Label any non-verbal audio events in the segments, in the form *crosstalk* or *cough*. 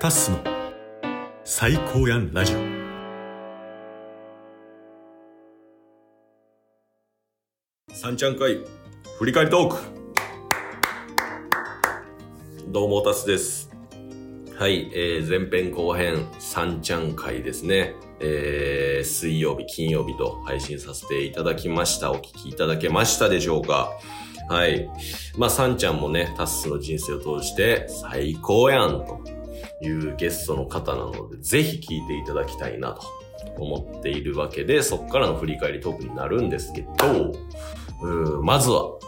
タッスの最高やんラジオ。三ちゃん会振り返りトーク。どうもタスです。はい、えー、前編後編三ちゃん会ですね。えー、水曜日、金曜日と配信させていただきました。お聞きいただけましたでしょうか。はい。まあ、さんちゃんもね、タッスの人生を通して最高やんと。いうゲストの方なので、ぜひ聞いていただきたいなと思っているわけで、そこからの振り返りトークになるんですけど、まずは、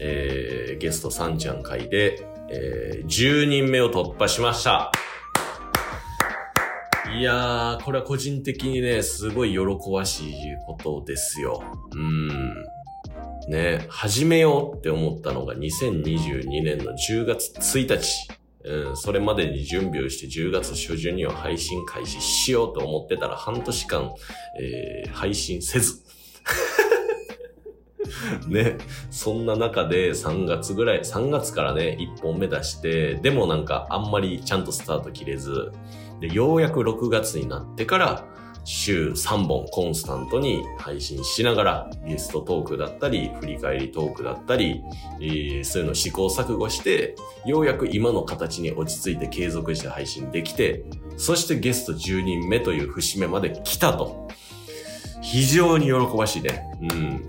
えー、ゲストさんちゃん会で、えー、10人目を突破しました。いやー、これは個人的にね、すごい喜ばしいことですよ。うん。ね、始めようって思ったのが2022年の10月1日。うん、それまでに準備をして10月初旬には配信開始しようと思ってたら半年間、えー配信せず。*laughs* ね、そんな中で3月ぐらい、3月からね、1本目出して、でもなんかあんまりちゃんとスタート切れず、で、ようやく6月になってから、週3本コンスタントに配信しながら、ゲストトークだったり、振り返りトークだったり、えーそういうの試行錯誤して、ようやく今の形に落ち着いて継続して配信できて、そしてゲスト10人目という節目まで来たと。非常に喜ばしいね。うん。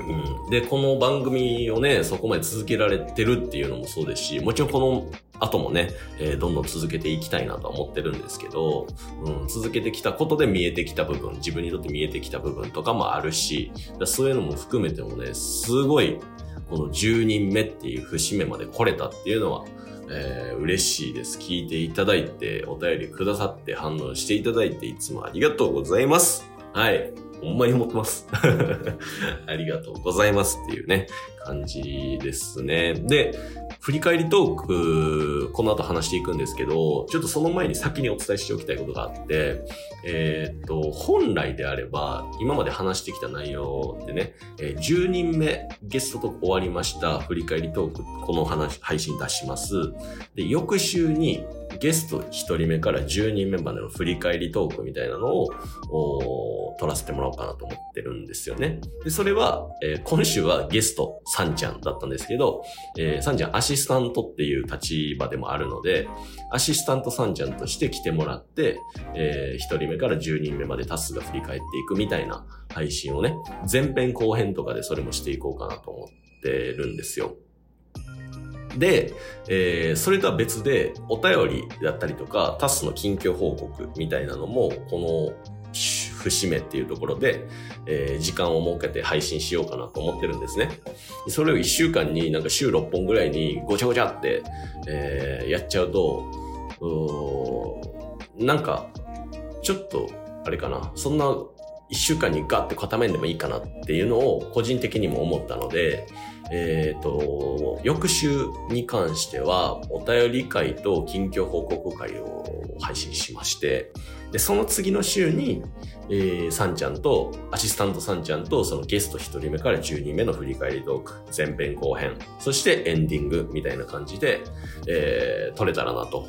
うん、で、この番組をね、そこまで続けられてるっていうのもそうですし、もちろんこの後もね、えーどんどん続けていきたいなとは思ってるんですけど、うん、続けてきたことで見えてきた部分、自分にとって見えてきた部分とかもあるし、そういうのも含めてもね、すごい、この10人目っていう節目まで来れたっていうのは、えー嬉しいです。聞いていただいて、お便りくださって、反応していただいて、いつもありがとうございます。はい。ほんまに思ってます。*laughs* ありがとうございますっていうね、感じですね。で、振り返りトーク、この後話していくんですけど、ちょっとその前に先にお伝えしておきたいことがあって、えーっと、本来であれば、今まで話してきた内容でね、え10人目ゲストと終わりました。振り返りトーク、この話、配信出します。で、翌週にゲスト1人目から10人目までの振り返りトークみたいなのを、お撮らせてもらおうかなと思ってるんですよね。で、それは、えー今週はゲスト、さんちゃんだったんですけど、えーさんちゃんアシスタントっていう立場でもあるので、アシスタントさんちゃんとして来てもらって、え1人目から10人目までタスが振り返っていくみたいな配信をね、前編後編とかでそれもしていこうかなと思ってるんですよ。で、えーそれとは別で、お便りだったりとか、タスの近況報告みたいなのも、この節目っていうところで、えー時間を設けて配信しようかなと思ってるんですね。それを1週間になんか週6本ぐらいにごちゃごちゃって、えーやっちゃうと、うなんか、ちょっと、あれかな、そんな1週間にガッて固めんでもいいかなっていうのを個人的にも思ったので、えっ、と、翌週に関しては、お便り会と近況報告会を配信しまして、で、その次の週に、えー、さんちゃんと、アシスタントさんちゃんと、そのゲスト1人目から10人目の振り返りトーク、前編後編、そしてエンディングみたいな感じで、えー、撮れたらなと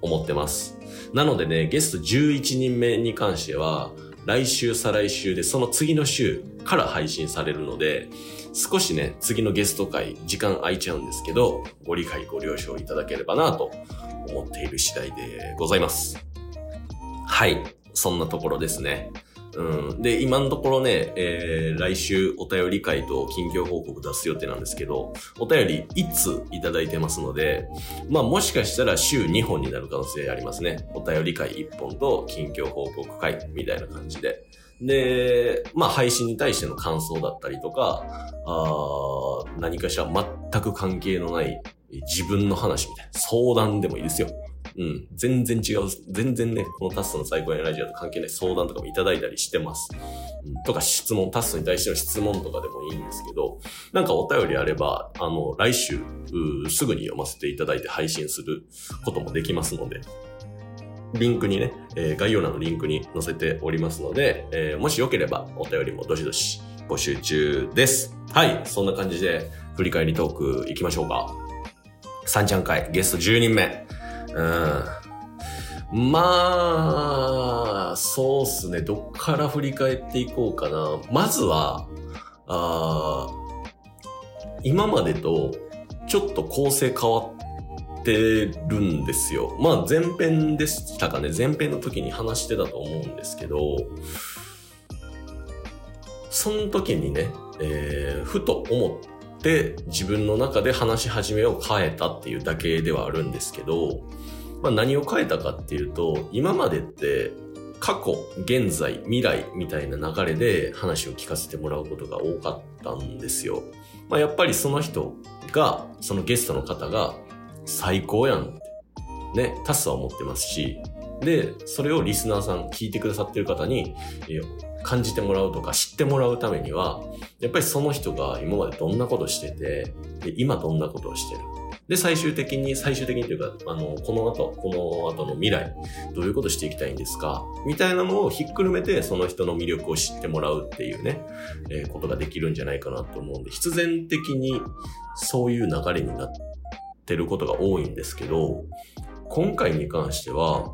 思ってます。なのでね、ゲスト11人目に関しては、来週、再来週で、その次の週から配信されるので、少しね、次のゲスト会、時間空いちゃうんですけど、ご理解、ご了承いただければなと思っている次第でございます。はい。そんなところですね。うん。で、今のところね、えー、来週お便り会と近況報告出す予定なんですけど、お便り1通いただいてますので、まあもしかしたら週2本になる可能性ありますね。お便り会1本と近況報告会みたいな感じで。で、まあ配信に対しての感想だったりとか、あー何かしら全く関係のない自分の話みたいな相談でもいいですよ。うん。全然違う。全然ね、このタストの最高やラジオと関係ない相談とかもいただいたりしてます。うん、とか質問、タストに対しての質問とかでもいいんですけど、なんかお便りあれば、あの、来週、すぐに読ませていただいて配信することもできますので、リンクにね、えー概要欄のリンクに載せておりますので、えーもしよければお便りもどしどし募集中です。はい、そんな感じで振り返りトーク行きましょうか。三ちゃん会ゲスト10人目。まあ、そうっすね。どっから振り返っていこうかな。まずは、あ今までとちょっと構成変わってるんですよ。まあ前編でしたかね。前編の時に話してたと思うんですけど、その時にね、えー、ふと思って自分の中で話し始めを変えたっていうだけではあるんですけど、まあ、何を変えたかっていうと、今までって過去、現在、未来みたいな流れで話を聞かせてもらうことが多かったんですよ。まあ、やっぱりその人が、そのゲストの方が最高やんって、ね、タスは思ってますし、で、それをリスナーさん、聞いてくださってる方に、感じてもらうとか知ってもらうためには、やっぱりその人が今までどんなことしてて、で今どんなことをしてる。で、最終的に、最終的にというか、あの、この後、この後の未来、どういうことしていきたいんですかみたいなのをひっくるめて、その人の魅力を知ってもらうっていうね、えー、ことができるんじゃないかなと思うんで、必然的にそういう流れになってることが多いんですけど、今回に関しては、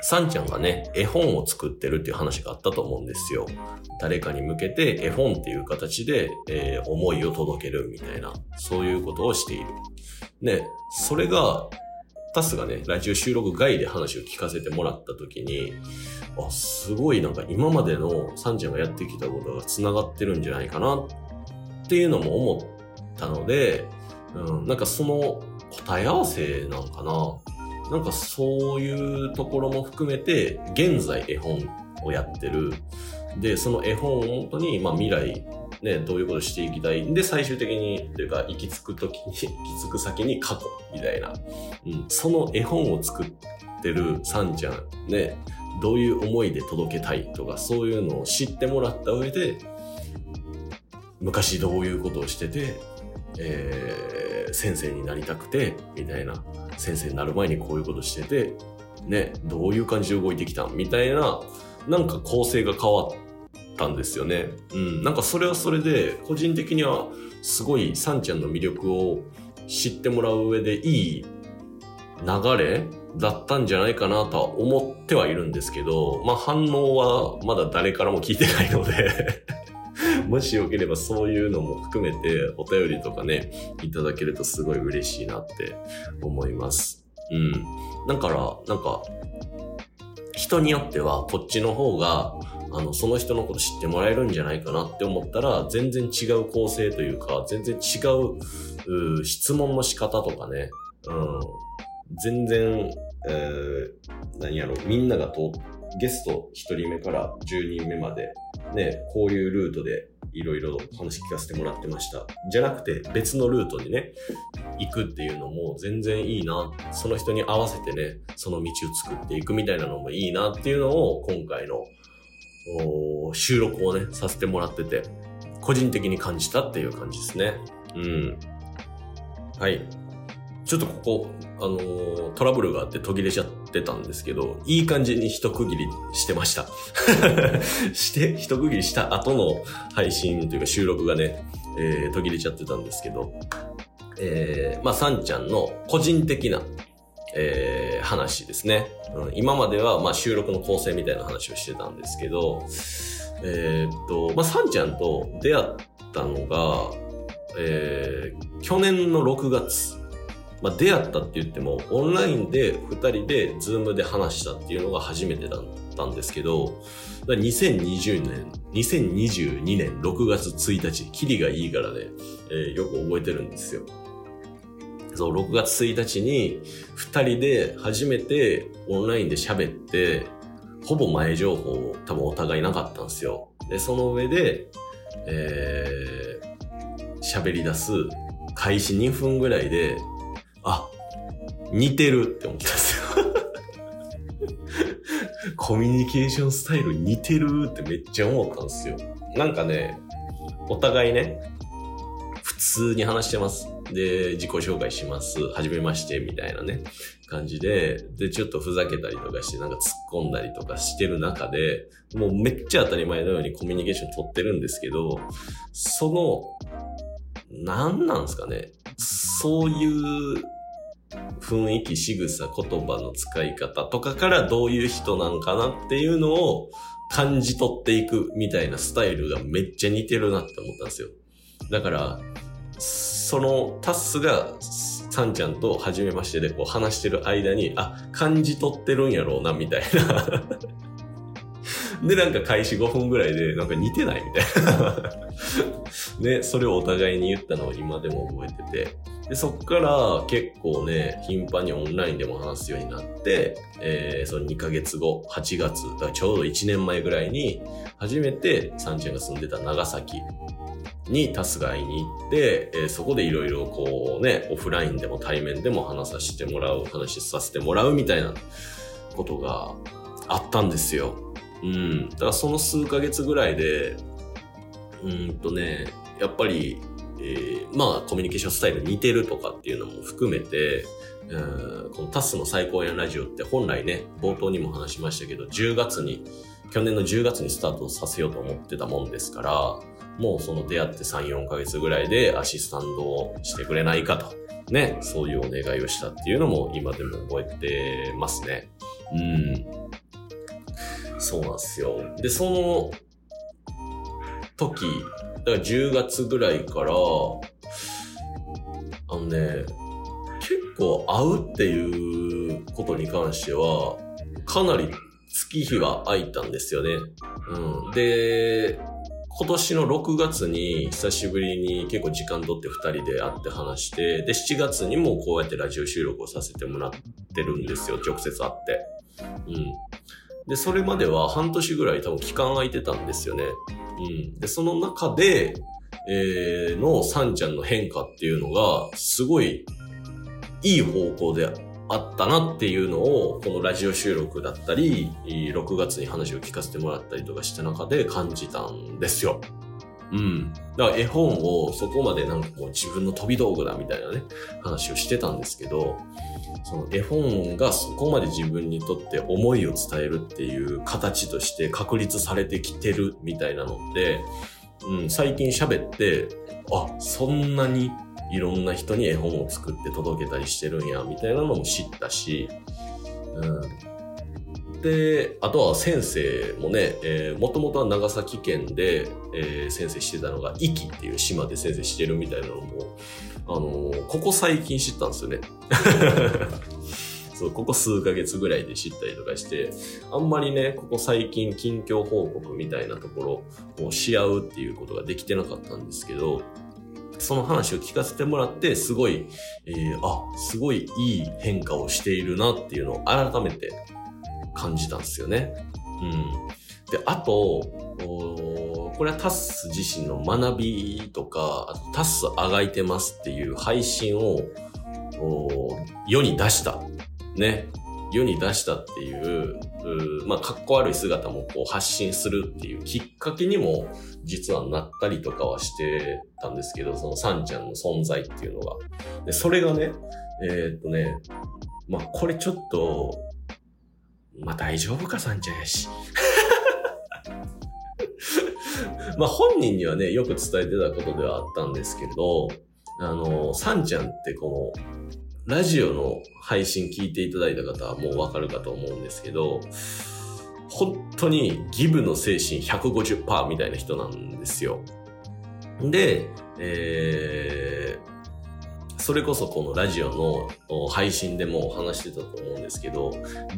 サンちゃんがね、絵本を作ってるっていう話があったと思うんですよ。誰かに向けて絵本っていう形で、えー、思いを届けるみたいな、そういうことをしている。ね、それが、タスがね、ラジオ収録外で話を聞かせてもらった時に、あ、すごいなんか今までのサンちゃんがやってきたことが繋がってるんじゃないかなっていうのも思ったので、うん、なんかその答え合わせなのかななんかそういうところも含めて、現在絵本をやってる。で、その絵本を本当に、まあ未来ね、どういうことしていきたいんで、最終的に、というか、行き着くときに、*laughs* 行き着く先に過去、みたいな。うん、その絵本を作ってるさんちゃん、ね、どういう思いで届けたいとか、そういうのを知ってもらった上で、昔どういうことをしてて、えー、先生になりたくて、みたいな。先生になる前にこういうことしてて、ね、どういう感じで動いてきたみたいな、なんか構成が変わったんですよね。うん。なんかそれはそれで、個人的にはすごいサンちゃんの魅力を知ってもらう上でいい流れだったんじゃないかなとは思ってはいるんですけど、まあ反応はまだ誰からも聞いてないので *laughs* もしよければそういうのも含めてお便りとかね、いただけるとすごい嬉しいなって思います。うん。だから、なんか、人によってはこっちの方があの、その人のこと知ってもらえるんじゃないかなって思ったら、全然違う構成というか、全然違う、う質問の仕方とかね、うん、全然、えー、何やろ、みんながと、ゲスト1人目から10人目まで、ね、こういうルートでいろいろ話聞かせてもらってました。じゃなくて別のルートにね、行くっていうのも全然いいな。その人に合わせてね、その道を作っていくみたいなのもいいなっていうのを今回の収録をね、させてもらってて、個人的に感じたっていう感じですね。うん。はい。ちょっとここ、あのー、トラブルがあって途切れちゃってたんですけど、いい感じに一区切りしてました。*laughs* して、一区切りした後の配信というか収録がね、えー、途切れちゃってたんですけど、えー、まあ、さんちゃんの個人的なえー、話ですね、うん。今までは、まあ、収録の構成みたいな話をしてたんですけど、えー、っと、まあ、サンちゃんと出会ったのが、えー、去年の6月。まあ、出会ったって言っても、オンラインで2人で、ズームで話したっていうのが初めてだったんですけど、2020年、2022年6月1日、キリがいいからね、えー、よく覚えてるんですよ。そう、6月1日に2人で初めてオンラインで喋って、ほぼ前情報多分お互いなかったんですよ。で、その上で、えー、喋り出す開始2分ぐらいで、似てるって思ったんですよ。コミュニケーションスタイル似てるってめっちゃ思ったんですよ。なんかね、お互いね、普通に話してます。で、自己紹介します。はじめまして、みたいなね、感じで、で、ちょっとふざけたりとかして、なんか突っ込んだりとかしてる中で、もうめっちゃ当たり前のようにコミュニケーション取ってるんですけど、その、何なんですかね。そういう雰囲気、仕草、言葉の使い方とかからどういう人なんかなっていうのを感じ取っていくみたいなスタイルがめっちゃ似てるなって思ったんですよ。だから、そのタッスがサンちゃんと初めましてでこう話してる間に、あ、感じ取ってるんやろうな、みたいなで、なんか開始5分ぐらいで、なんか似てないみたいなね、それをお互いに言ったのを今でも覚えてて。で、そっから結構ね、頻繁にオンラインでも話すようになって、えー、その2ヶ月後、8月、だちょうど1年前ぐらいに、初めてサンちゃんが住んでた長崎にタスが会いに行って、えー、そこでいろいろこうね、オフラインでも対面でも話させてもらう、話させてもらうみたいなことがあったんですよ。うん。だからその数ヶ月ぐらいで、うんとね、やっぱり、えー、まあコミュニケーションスタイル似てるとかっていうのも含めて、うんこのタスの最高やラジオって本来ね、冒頭にも話しましたけど、10月に、去年の10月にスタートさせようと思ってたもんですから、もうその出会って3、4ヶ月ぐらいでアシスタントをしてくれないかと、ね、そういうお願いをしたっていうのも今でも覚えてますね。うん。そうなんですよ。で、その時、だから10月ぐらいから、あのね、結構会うっていうことに関しては、かなり月日は空いたんですよね。うん。で、今年の6月に久しぶりに結構時間とって2人で会って話して、で、7月にもこうやってラジオ収録をさせてもらってるんですよ。直接会って。うん。で、それまでは半年ぐらい多分期間空いてたんですよね。うん。で、その中で、えー、のサンちゃんの変化っていうのが、すごいいい方向であったなっていうのを、このラジオ収録だったり、6月に話を聞かせてもらったりとかした中で感じたんですよ。うん。だから絵本をそこまでなんかもう自分の飛び道具だみたいなね、話をしてたんですけど、その絵本がそこまで自分にとって思いを伝えるっていう形として確立されてきてるみたいなのって、うん、最近喋って、あ、そんなにいろんな人に絵本を作って届けたりしてるんや、みたいなのも知ったし、うん。で、あとは先生もね、えー、もともとは長崎県で、えー、先生してたのが、壱岐っていう島で先生してるみたいなのも、あのー、ここ最近知ったんですよね。*laughs* そう、ここ数ヶ月ぐらいで知ったりとかして、あんまりね、ここ最近近況報告みたいなところをし合うっていうことができてなかったんですけど、その話を聞かせてもらって、すごい、えー、あ、すごいいい変化をしているなっていうのを改めて感じたんですよね。うん。で、あと、これはタス自身の学びとか、タスあがいてますっていう配信を世に出した。ね。世に出したっていう、うまあ、かっこ悪い姿もこう発信するっていうきっかけにも実はなったりとかはしてたんですけど、そのサンちゃんの存在っていうのが。で、それがね、えー、っとね、まあ、これちょっと、まあ、大丈夫か、サンちゃんやし。*laughs* まあ、本人にはね、よく伝えてたことではあったんですけれど、あの、サンちゃんってこの、ラジオの配信聞いていただいた方はもうわかるかと思うんですけど、本当にギブの精神150%みたいな人なんですよ。で、えー、それこそこのラジオの配信でも話してたと思うんですけど、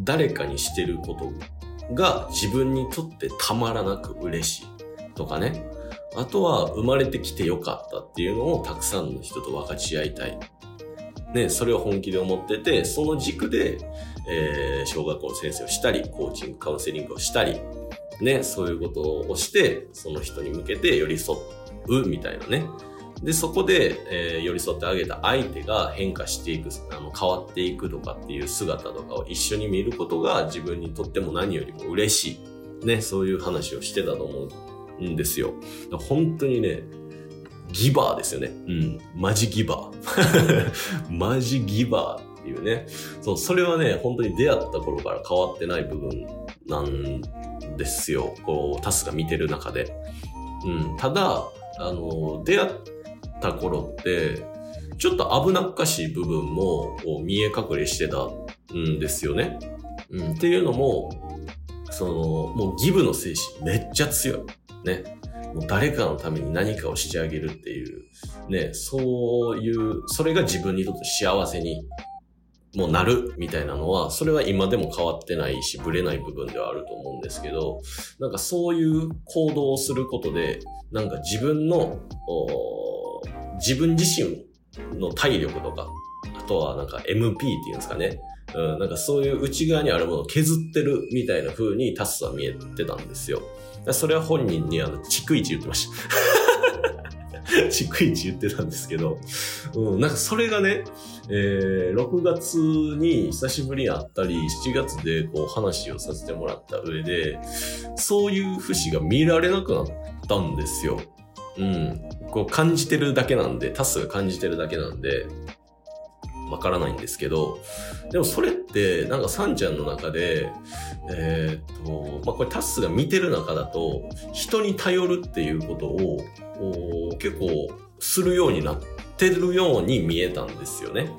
誰かにしてることが自分にとってたまらなく嬉しいとかね。あとは生まれてきてよかったっていうのをたくさんの人と分かち合いたいね、それを本気で思ってて、その軸で、えー、小学校の先生をしたり、コーチング、カウンセリングをしたり、ね、そういうことをして、その人に向けて寄り添うみたいなね。で、そこで、えー、寄り添ってあげた相手が変化していく、あの、変わっていくとかっていう姿とかを一緒に見ることが自分にとっても何よりも嬉しい。ね、そういう話をしてたと思うんですよ。本当にね、ギバーですよね。うん。マジギバー。*laughs* マジギバーっていうね。そう、それはね、本当に出会った頃から変わってない部分なんですよ。こう、タスが見てる中で。うん。ただ、あの、出会った頃って、ちょっと危なっかしい部分も見え隠れしてたんですよね。うん、っていうのも、その、もうギブの精神めっちゃ強い。ね。もう誰かのために何かをしてあげるっていう、ね、そういう、それが自分にとって幸せにもうなるみたいなのは、それは今でも変わってないし、ぶれない部分ではあると思うんですけど、なんかそういう行動をすることで、なんか自分の、自分自身の体力とか、あとはなんか MP っていうんですかね。うん、なんかそういう内側にあるものを削ってるみたいな風にタスは見えてたんですよ。それは本人にあの、逐一言ってました。*laughs* 逐一言ってたんですけど、うん、なんかそれがね、えー、6月に久しぶりに会ったり、7月でこう話をさせてもらった上で、そういう節が見られなくなったんですよ。うん。こう感じてるだけなんで、タスが感じてるだけなんで、わからないんですけど、でもそれって、なんかサンちゃんの中で、えー、っと、まあ、これタスが見てる中だと、人に頼るっていうことを、結構するようになってるように見えたんですよね。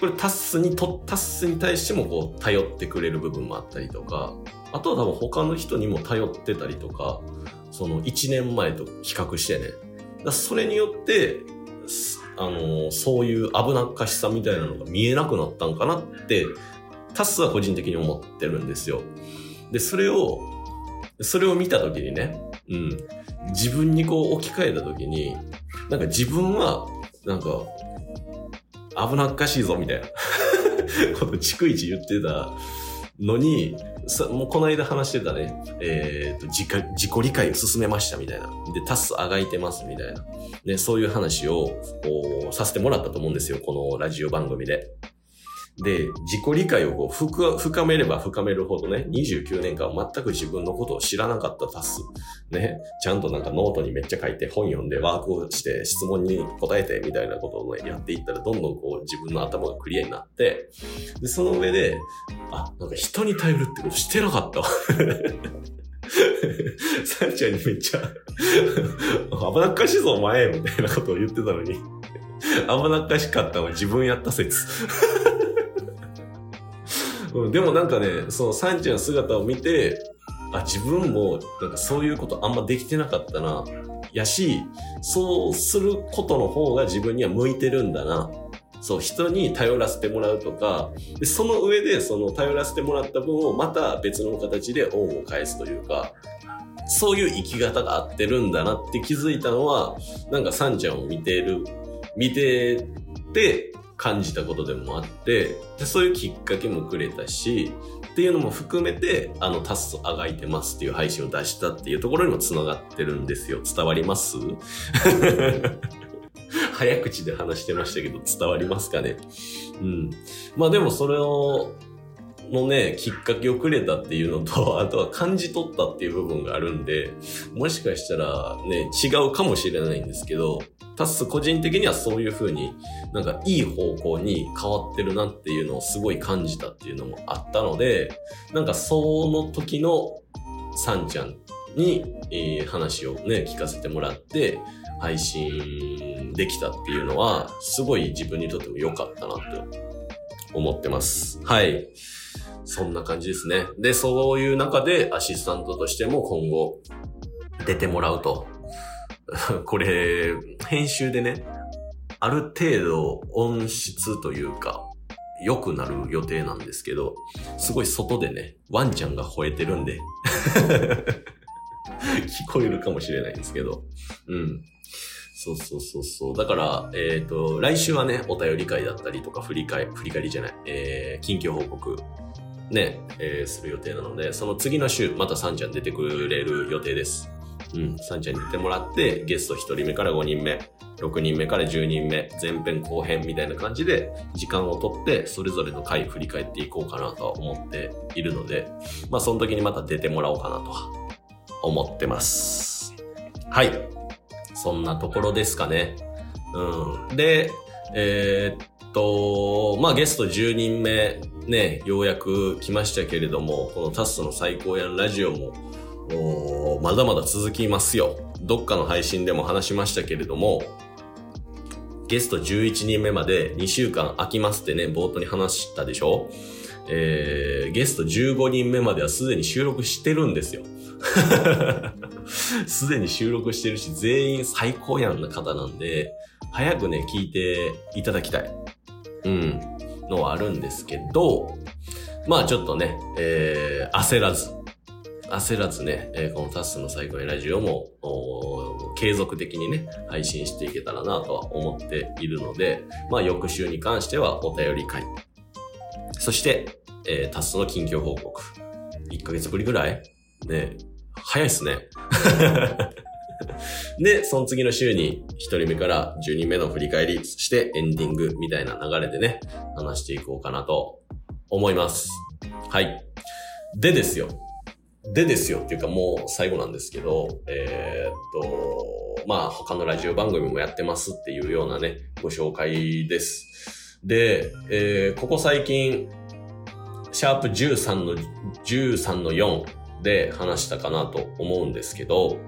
これタスにと、タスに対してもこう頼ってくれる部分もあったりとか、あとは多分他の人にも頼ってたりとか、その1年前と比較してね。だそれによって、あの、そういう危なっかしさみたいなのが見えなくなったんかなって、タスは個人的に思ってるんですよ。で、それを、それを見たときにね、うん、自分にこう置き換えたときに、なんか自分は、なんか、危なっかしいぞみたいな *laughs* こと逐一言ってたのに、もうこの間話してたね、えっ、ー、と自己、自己理解を進めましたみたいな。で、タスあがいてますみたいな。ね、そういう話を、させてもらったと思うんですよ。このラジオ番組で。で、自己理解を深めれば深めるほどね、29年間全く自分のことを知らなかったタス。ね、ちゃんとなんかノートにめっちゃ書いて本読んでワークをして質問に答えてみたいなことを、ね、やっていったらどんどんこう自分の頭がクリアになって、で、その上で、あ、なんか人に頼るってことしてなかったわ。*laughs* サンちゃんにめっちゃ危なっかしいぞお前みたいなことを言ってたのに危なっかしかったのは自分やった説うん、でもなんかね、そのサンちゃんの姿を見て、あ、自分もなんかそういうことあんまできてなかったな。やし、そうすることの方が自分には向いてるんだな。そう、人に頼らせてもらうとか、でその上でその頼らせてもらった分をまた別の形で恩を返すというか、そういう生き方が合ってるんだなって気づいたのは、なんかサンちゃんを見てる、見てて、感じたことでもあってでそういうきっかけもくれたしっていうのも含めてあのタスとあがいてますっていう配信を出したっていうところにもつながってるんですよ。伝わります？*laughs* 早口で話してましたけど伝わりますかね？うん。まあでもそれをのね、きっかけをくれたっていうのと、*laughs* あとは感じ取ったっていう部分があるんで、もしかしたらね、違うかもしれないんですけど、タス個人的にはそういう風になんかいい方向に変わってるなっていうのをすごい感じたっていうのもあったので、なんかその時のサンちゃんに、えー、話をね、聞かせてもらって、配信できたっていうのは、すごい自分にとっても良かったなって思ってます。はい。そんな感じですね。で、そういう中でアシスタントとしても今後出てもらうと *laughs* これ、編集でね、ある程度音質というか、良くなる予定なんですけど、すごい外でね、ワンちゃんが吠えてるんで *laughs* 聞こえるかもしれないんですけど、うん。そうそうそうそう。だから、えっ、ー、と、来週はね、お便り会だったりとか、振り返、振り返りじゃない、えー、近況報告、ね、えー、する予定なので、その次の週、またサンちゃん出てくれる予定です。うん、サンちゃんに出てもらって、ゲスト1人目から5人目、6人目から10人目、前編後編みたいな感じで、時間をとって、それぞれの回振り返っていこうかなと思っているので、まあ、その時にまた出てもらおうかなと思ってます。はい。そんなところですかね。うん。で、えー、っと、まあ、ゲスト10人目、ね、ようやく来ましたけれども、このタストの最高やんラジオも、まだまだ続きますよ。どっかの配信でも話しましたけれども、ゲスト11人目まで2週間空きますってね、冒頭に話したでしょ？えー、ゲスト15人目まではすでに収録してるんですよ。*laughs* すでに収録してるし、全員最高やんな方なんで、早くね、聞いていただきたい。うん。のはあるんですけど、まあちょっとね、えー、焦らず、焦らずね、えー、このタスの最高にラジオも、継続的にね、配信していけたらなとは思っているので、まあ翌週に関してはお便り会。そして、えー、タスの近況報告。1ヶ月ぶりぐらい？ね、早いっすね。*laughs* で、その次の週に1人目から10人目の振り返り、そしてエンディングみたいな流れでね、話していこうかなと思います。はい。でですよ。でですよっていうかもう最後なんですけど、えー、っと、まあ他のラジオ番組もやってますっていうようなね、ご紹介です。で、えー、ここ最近、シャープ13の、13の4で話したかなと思うんですけど、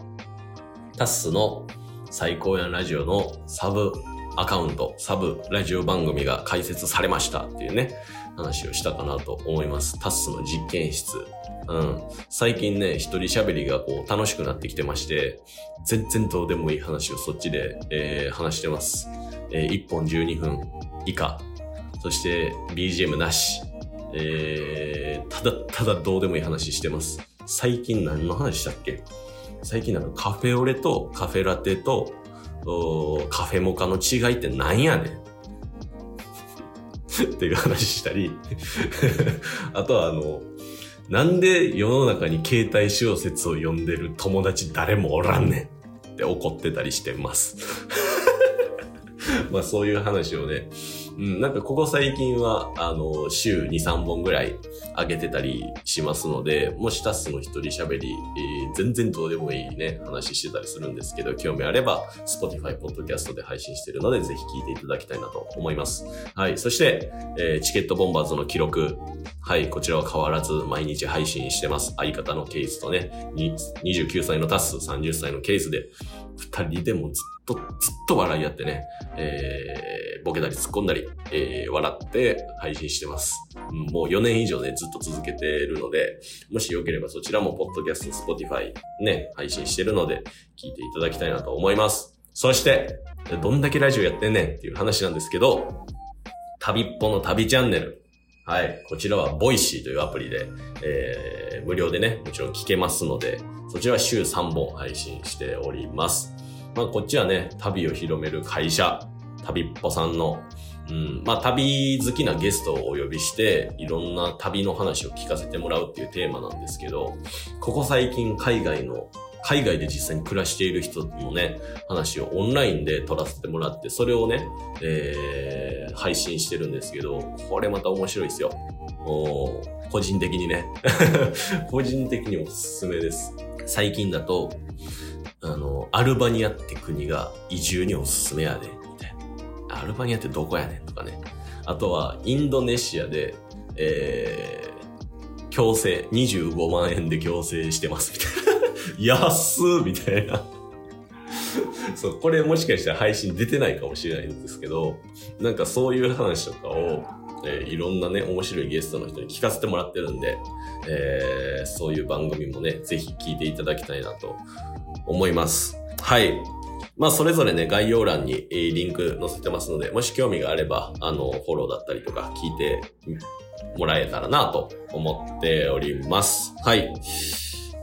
タッスの最高やラジオのサブアカウント、サブラジオ番組が開設されましたっていうね、話をしたかなと思います。タッスの実験室。うん。最近ね、一人喋りがこう楽しくなってきてまして、全然どうでもいい話をそっちで、えー、話してます。えー、1本12分以下。そして BGM なし。えー、ただただどうでもいい話してます。最近何の話したっけ？最近なんかカフェオレとカフェラテとカフェモカの違いって何やねんっていう話したり *laughs* あとはあの、なんで世の中に携帯小説を読んでる友達誰もおらんねんって怒ってたりしてます。*laughs* まあそういう話をね、うん、なんかここ最近は、あの、週2、3本ぐらい上げてたりしますので、もしタスの一人喋り、えー、全然どうでもいいね、話してたりするんですけど、興味あれば、Spotify、Podcast で配信してるので、ぜひ聞いていただきたいなと思います。はい。そして、えー、チケットボンバーズの記録。はい。こちらは変わらず毎日配信してます。相方のケースとね、29歳のタス、30歳のケースで、二人でもずっと、ずっと笑い合ってね、えー、ボケたり突っ込んだり、えー、笑って配信してます。もう4年以上ね、ずっと続けてるので、もしよければそちらも、ポッドキャスト、 Spotify ね、配信してるので、聞いていただきたいなと思います。そして、どんだけラジオやってんねんっていう話なんですけど、旅っぽの旅チャンネル。はい。こちらは、 Voicy というアプリで、えー、無料でね、もちろん聞けますので、そちらは週3本配信しております。まあ、こっちはね、旅を広める会社、旅っぽさんの、うん、まあ、旅好きなゲストをお呼びして、いろんな旅の話を聞かせてもらうっていうテーマなんですけど、ここ最近海外の海外で実際に暮らしている人のね、話をオンラインで撮らせてもらって、それをね、えー、配信してるんですけど、これまた面白いですよ。個人的にね。*laughs* 個人的におすすめです。最近だと、あの、アルバニアって国が移住におすすめやで、みたいな。アルバニアってどこやねんとかね。あとは、インドネシアで、えー、強制、25万円で強制してます、みたいな。*laughs* 安ーみたいな。そう、これもしかしたら配信出てないかもしれないんですけど、なんかそういう話とかを、えー、いろんなね、面白いゲストの人に聞かせてもらってるんで、えー、そういう番組もね、ぜひ聞いていただきたいなと思います。はい。まあ、それぞれね、概要欄にリンク載せてますので、もし興味があれば、あの、フォローだったりとか聞いてもらえたらなと思っております。はい。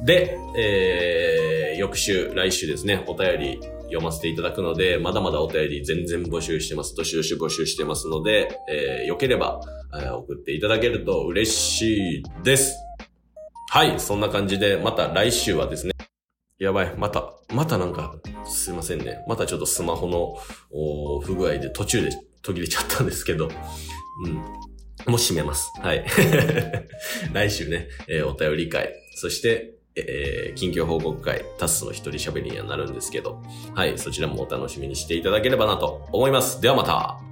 で、えー、翌週、来週ですね、お便り読ませていただくので、まだまだお便り全然募集してます。どしどし募集してますので、えー、よければ、えー、送っていただけると嬉しいです。はい、そんな感じで、また来週はですね、やばい、また、またなんか、すいませんね。またちょっとスマホの不具合で途中で途切れちゃったんですけど、うん。もう閉めます。はい。*laughs* 来週ね、えー、お便り会、そして、えー、近況報告会、タスの一人喋りにはなるんですけど、はい、そちらもお楽しみにしていただければなと思います。ではまた